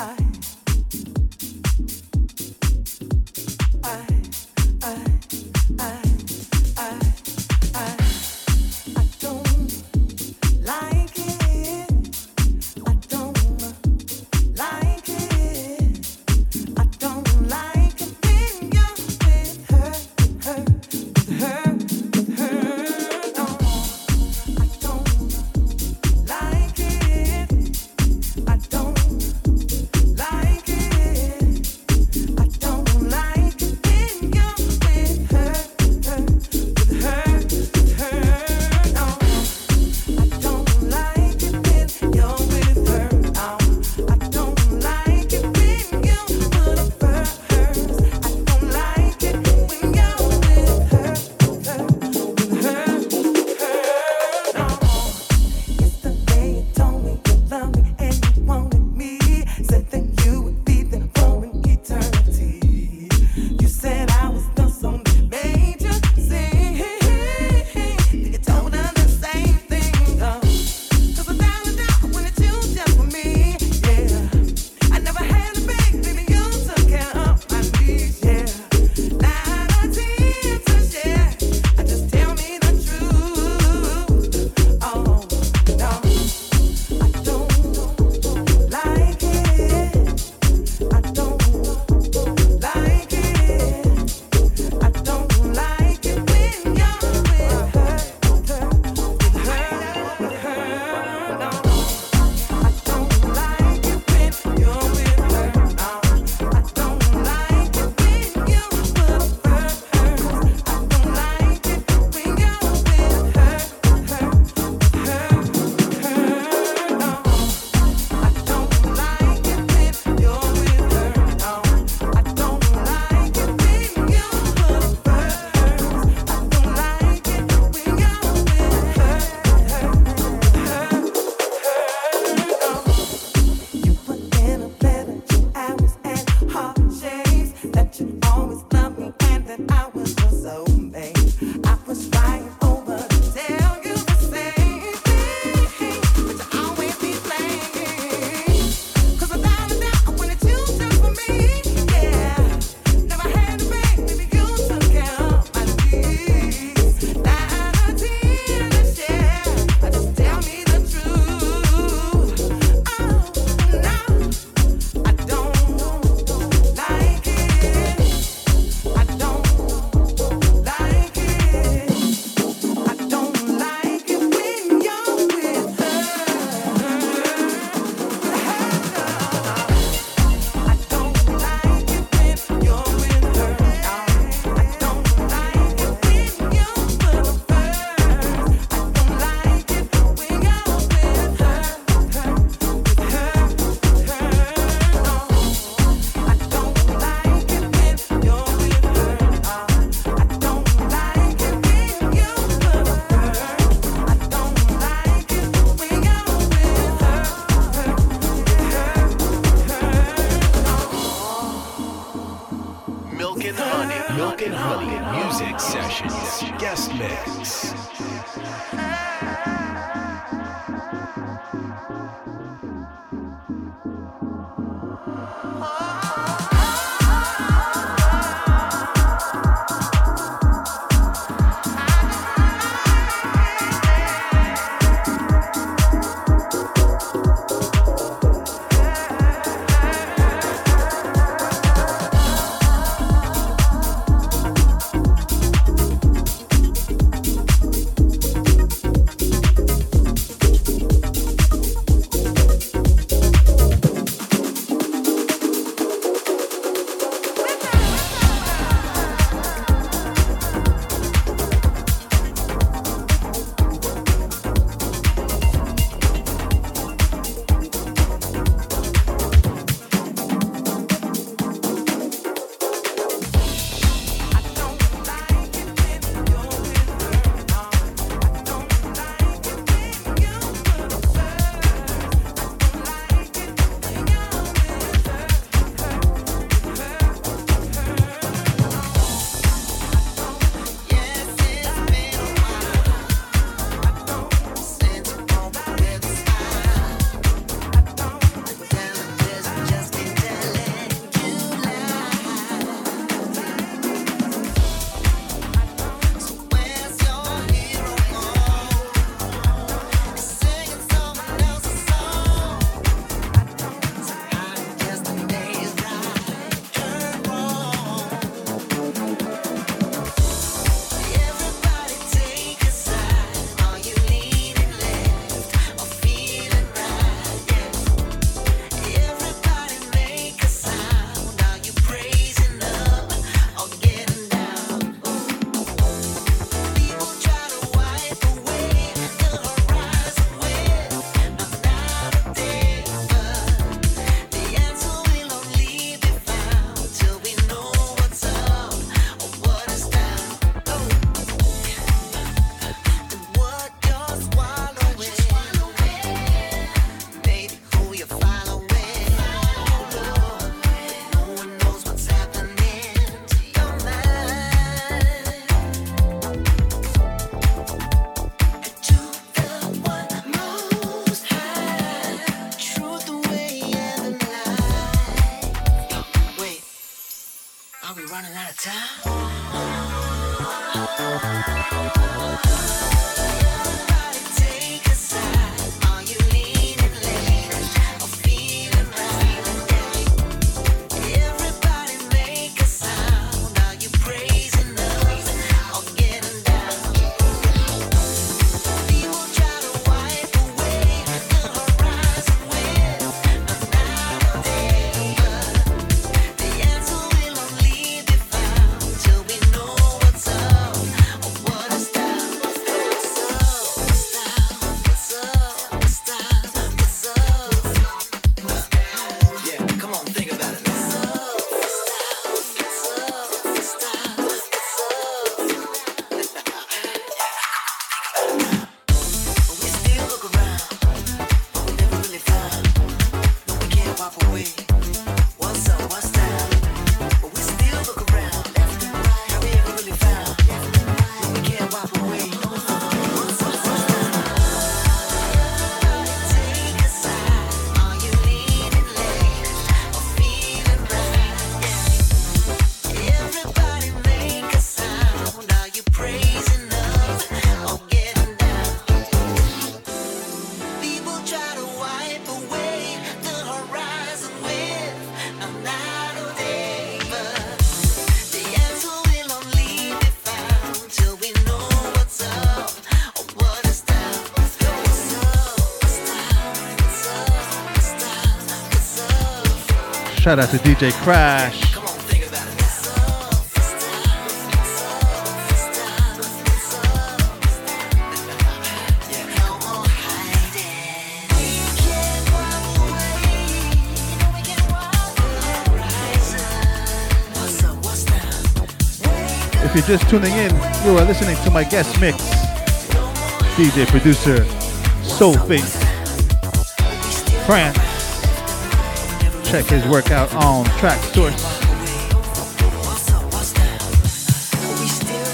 high. guest mix. Shout out to DJ Crash. If you're just tuning in, you are listening to my guest mix. DJ producer Soulface France. Check his work out on Traxsource.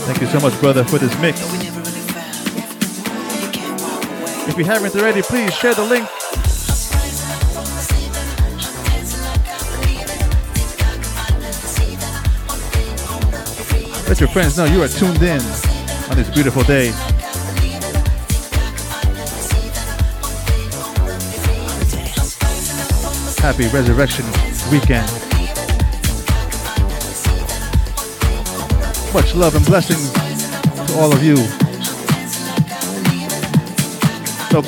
Thank you so much, brother, for this mix. If you haven't already, please share the link. Let your friends know you are tuned in on this beautiful day. Happy Resurrection Weekend. Much love and blessings to all of you.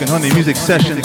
And Honey Music Session.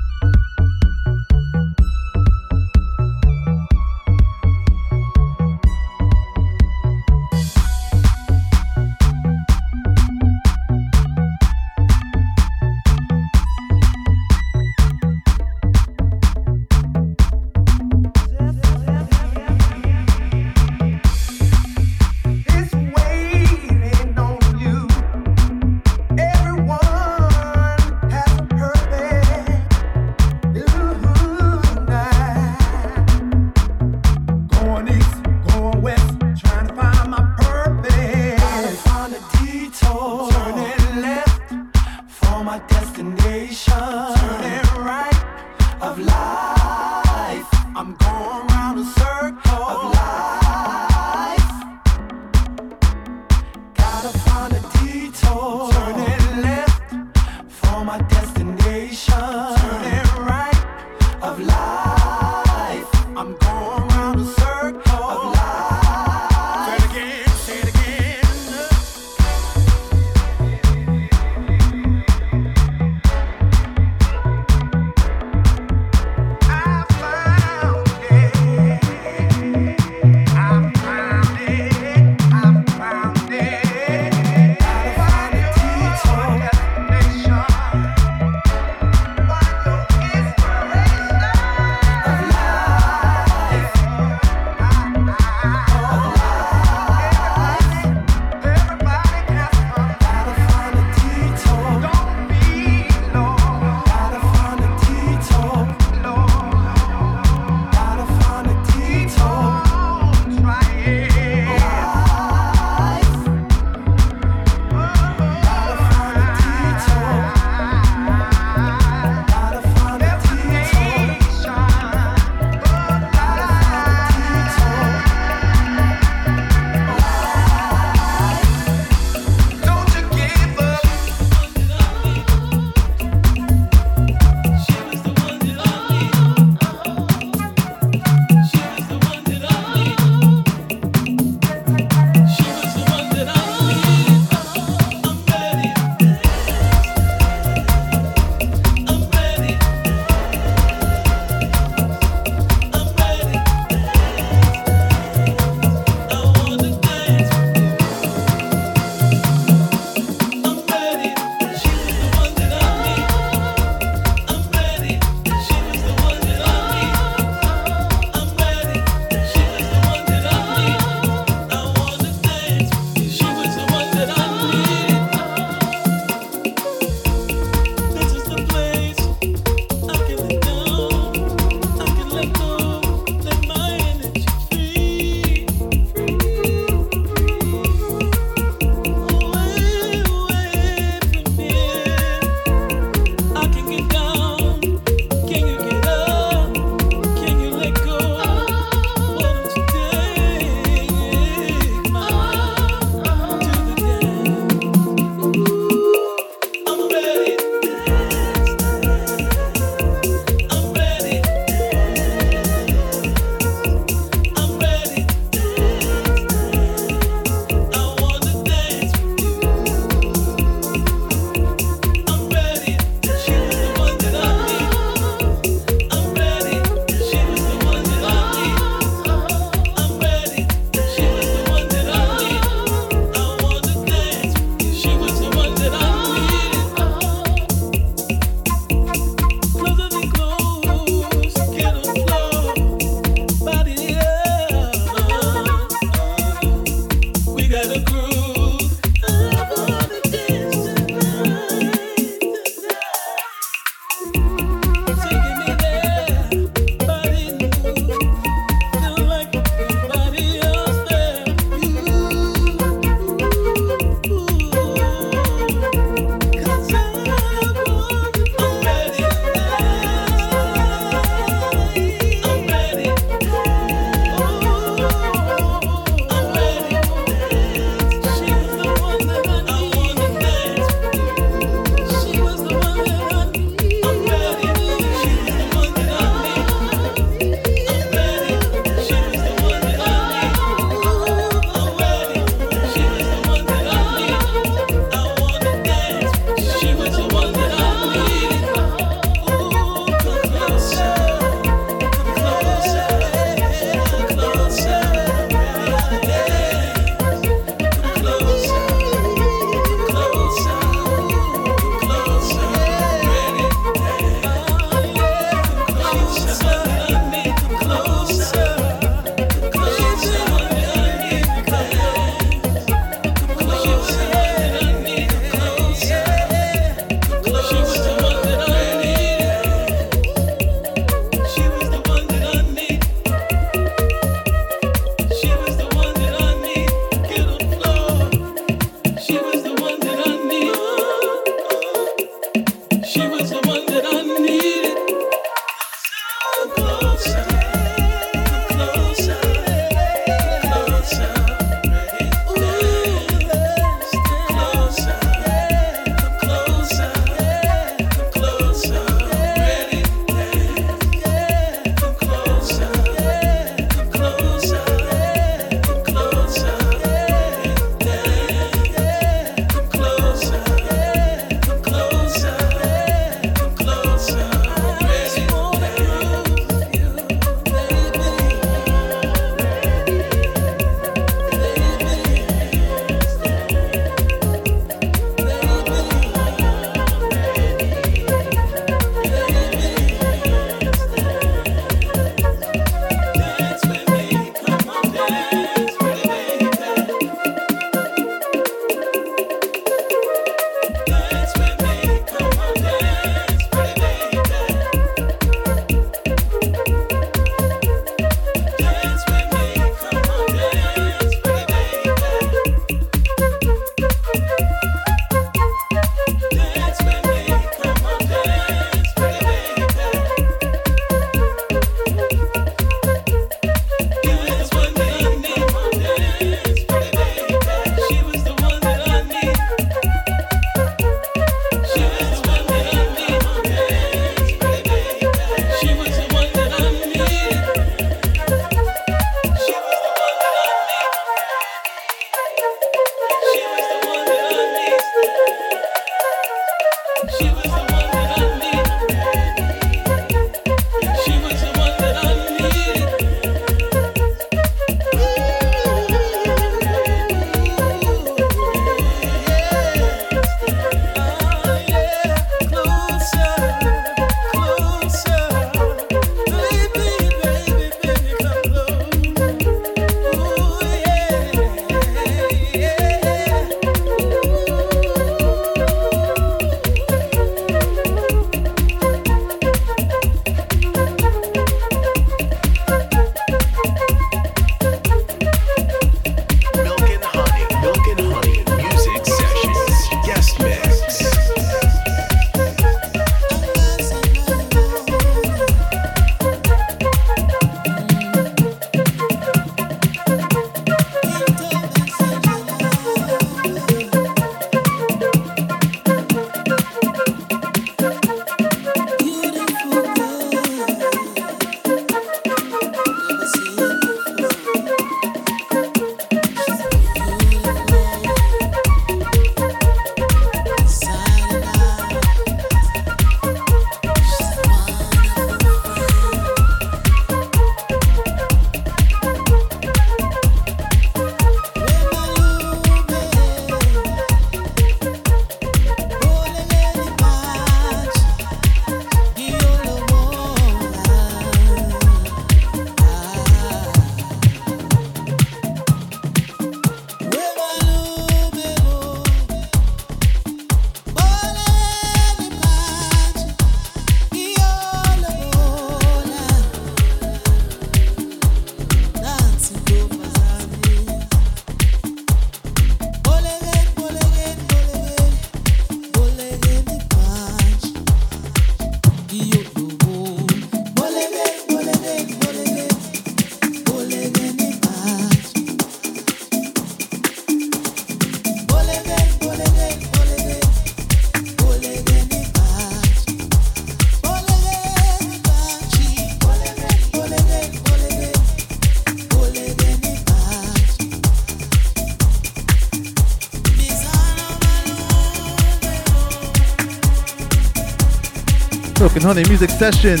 Honey Music Session.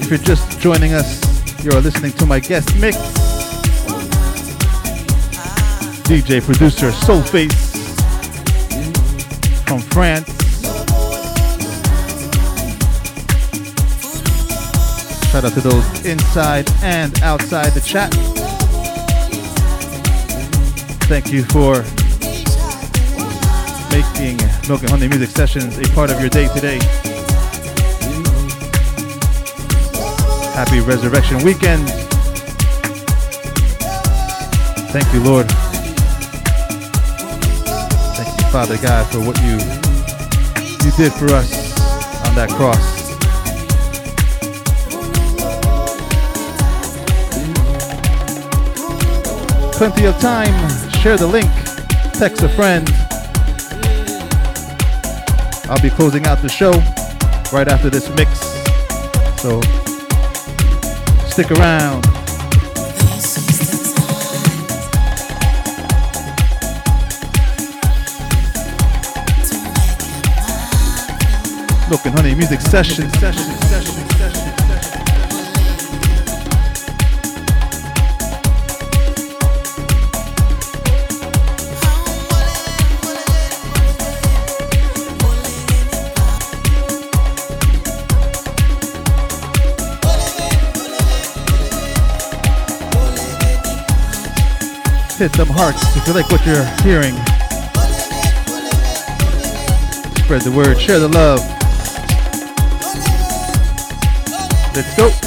If you're just joining us, you're listening to my guest mix. DJ producer Soulface from France. Shout out to those inside and outside the chat. Thank you for Milk and Honey Music Sessions a part of your day today. Happy Resurrection Weekend. Thank you, Lord. Thank you, Father God, for what you you did for us on that cross. Plenty of time. Share the link. Text a friend. I'll be closing out the show right after this mix. So stick around. And Honey Music Session. session, session, Hit them hearts if you like what you're hearing. Spread the word, share the love. Let's go.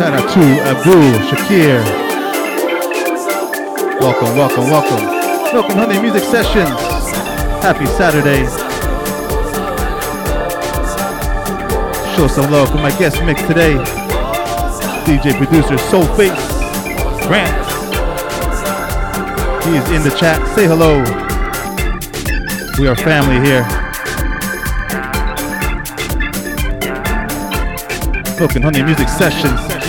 To Abdul Shakir. Welcome, welcome, welcome. Welcome, Honey Music Sessions. Happy Saturday. Show some love for my guest mix today. DJ producer Soulface Grant. He is in the chat. Say hello. We are family here. Milk Honey Music Sessions.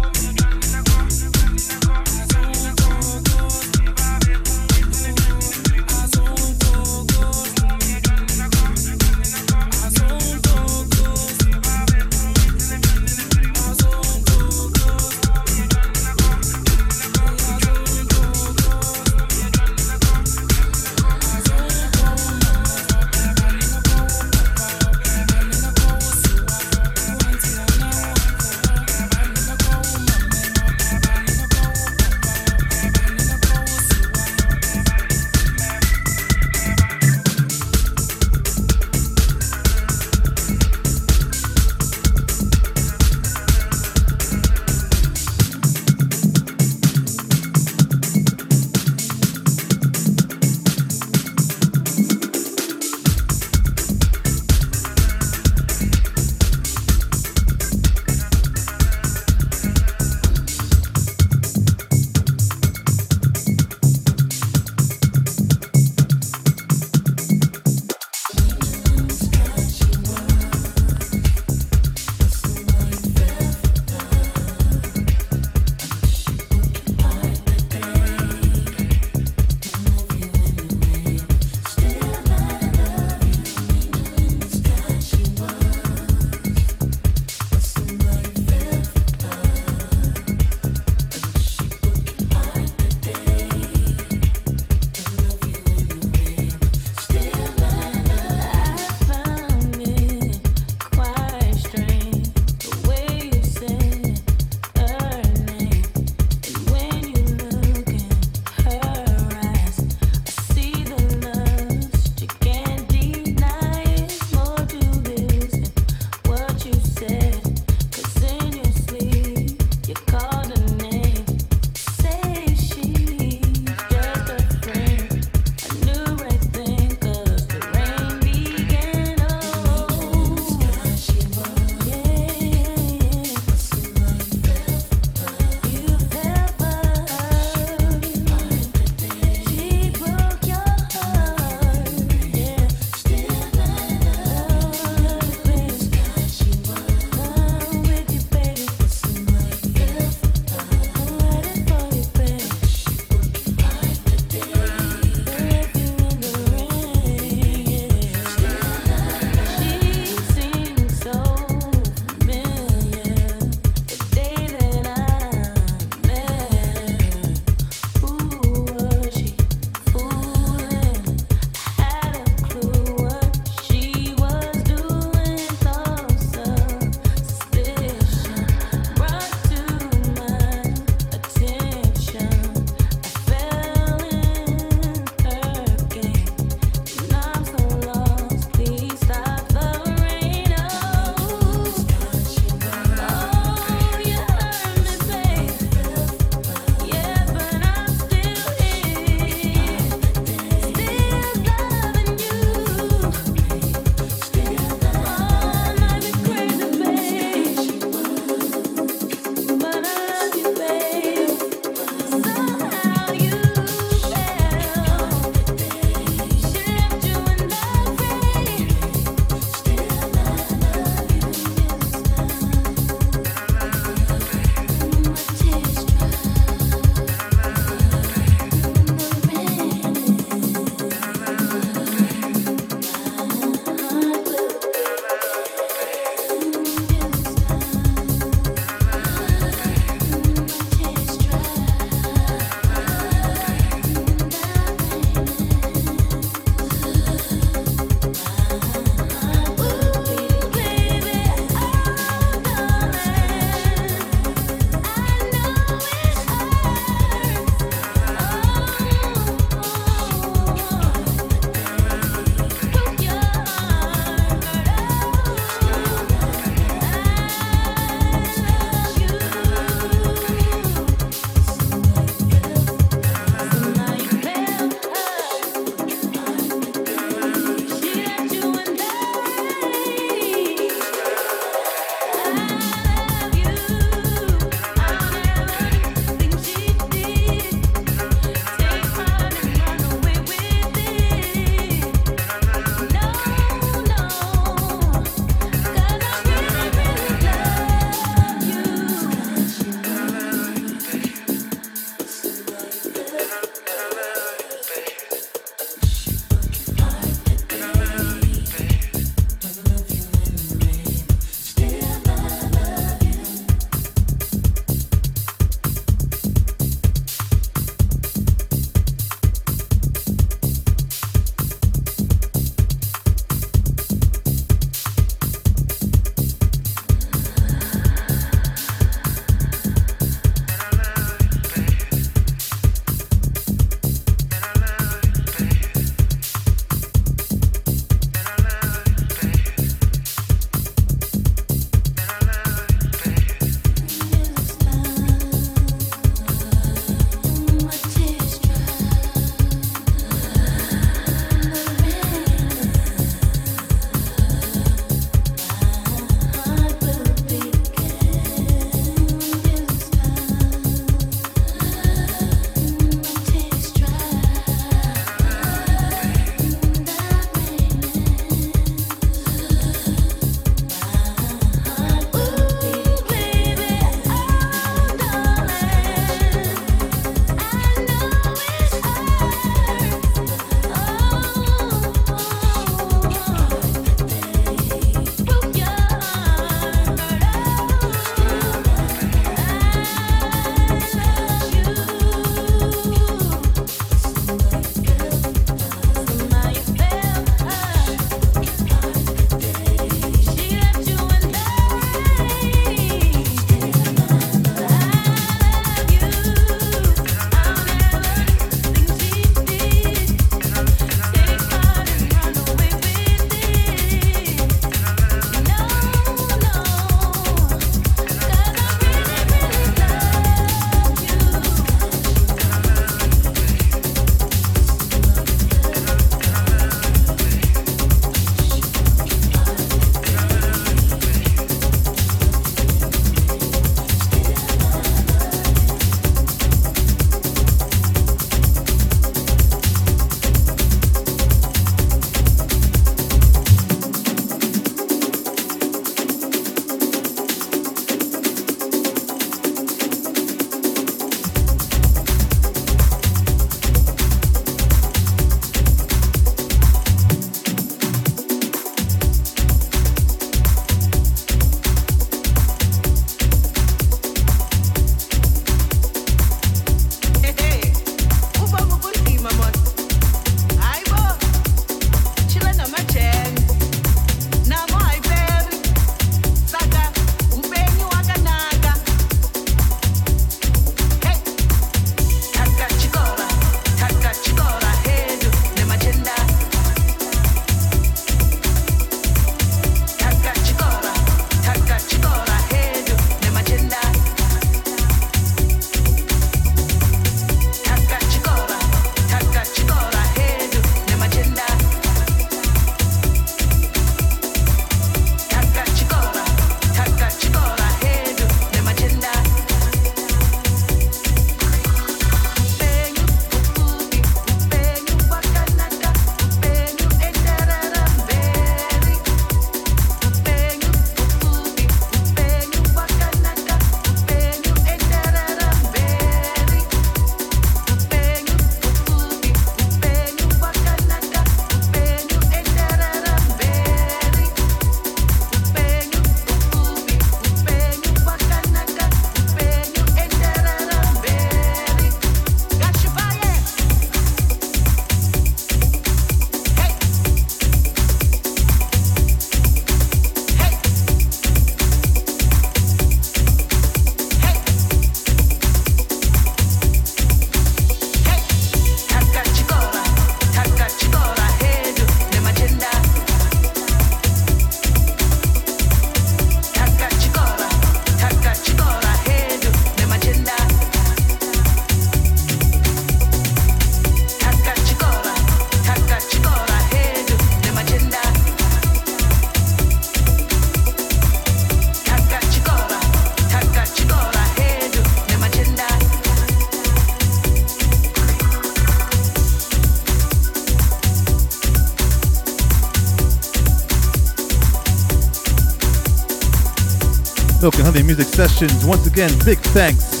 Milk and Honey Music Sessions. Once again, big thanks.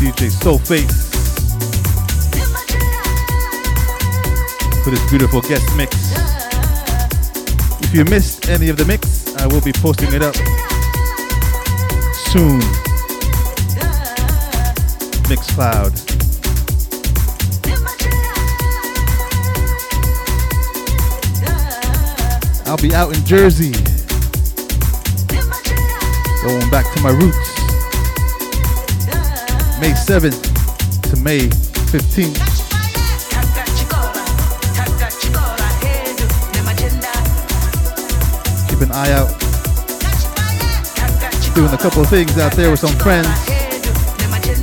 DJ Soulface for this beautiful guest mix. If you missed any of the mix, I will be posting it up soon. Mixcloud. I'll be out in Jersey. Going back to my roots. May 7th to May 15th. Keep an eye out. Doing a couple of things out there with some friends.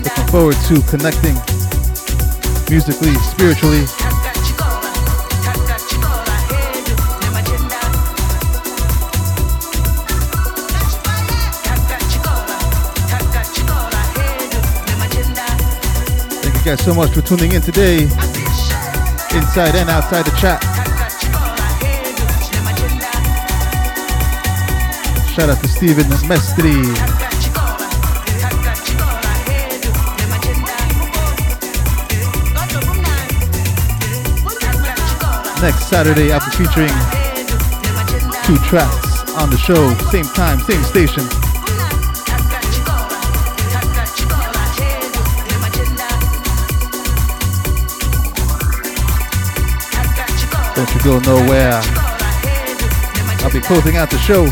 Looking forward to connecting musically, spiritually. Guys so much for tuning in today, inside and outside the chat. Shout out to Steven Mestri. Next Saturday, I'll be featuring two tracks on the show, same time, same station. Don't you go nowhere. I'll be closing out the show.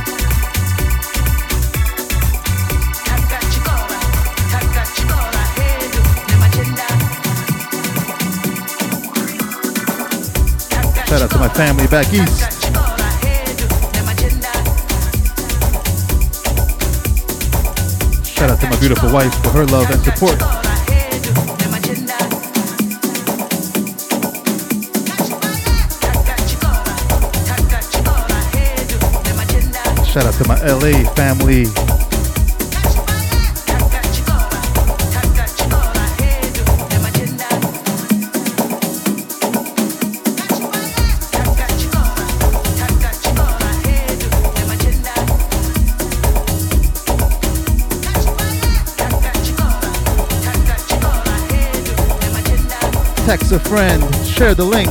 Shout out to my family back east. Shout out to my beautiful wife for her love and support. Shout out to my LA family. Text a friend, share the link,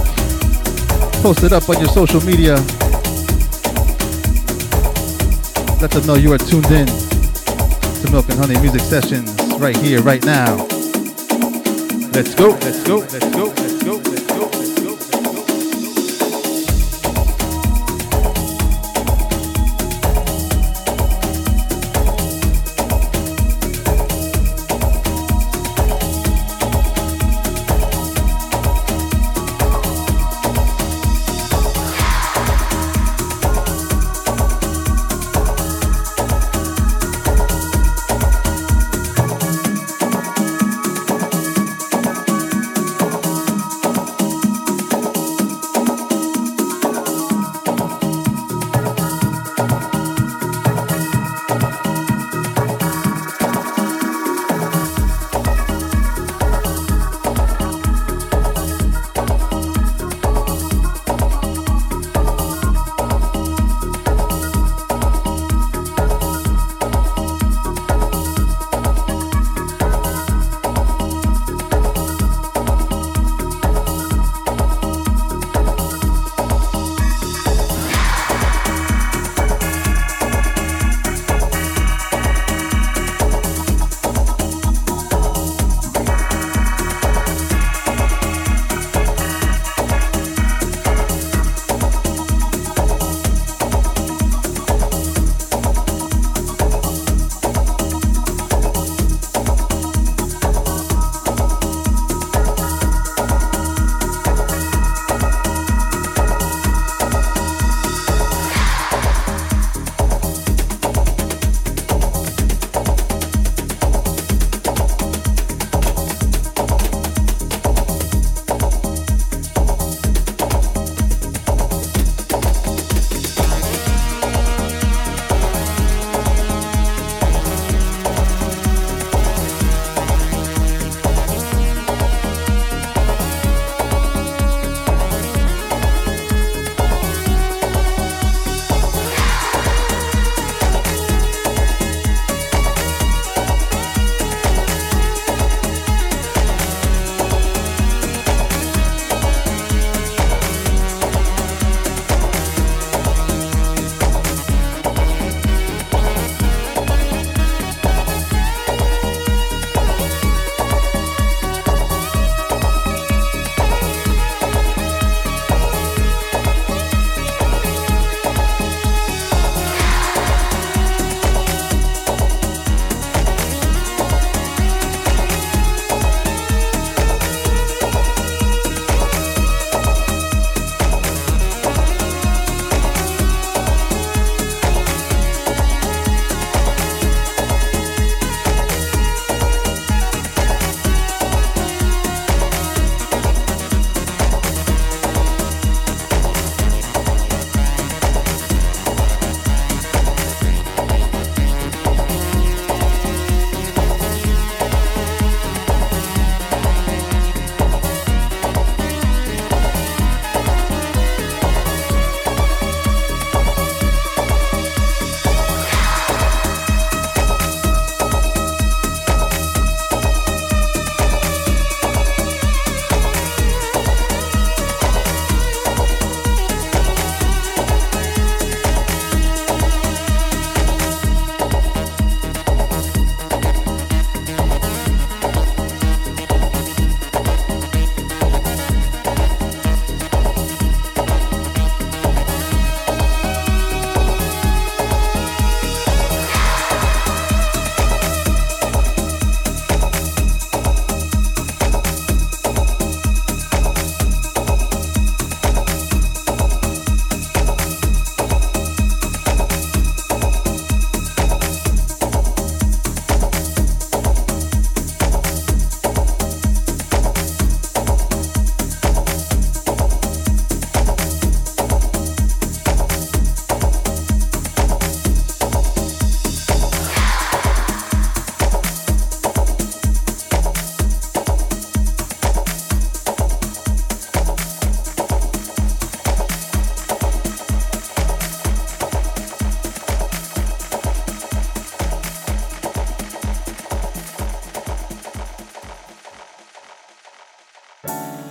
post it up on your social media. Let them know you are tuned in to Milk and Honey Music Sessions right here, right now. Let's go, let's go, let's go, let's go. Let's go.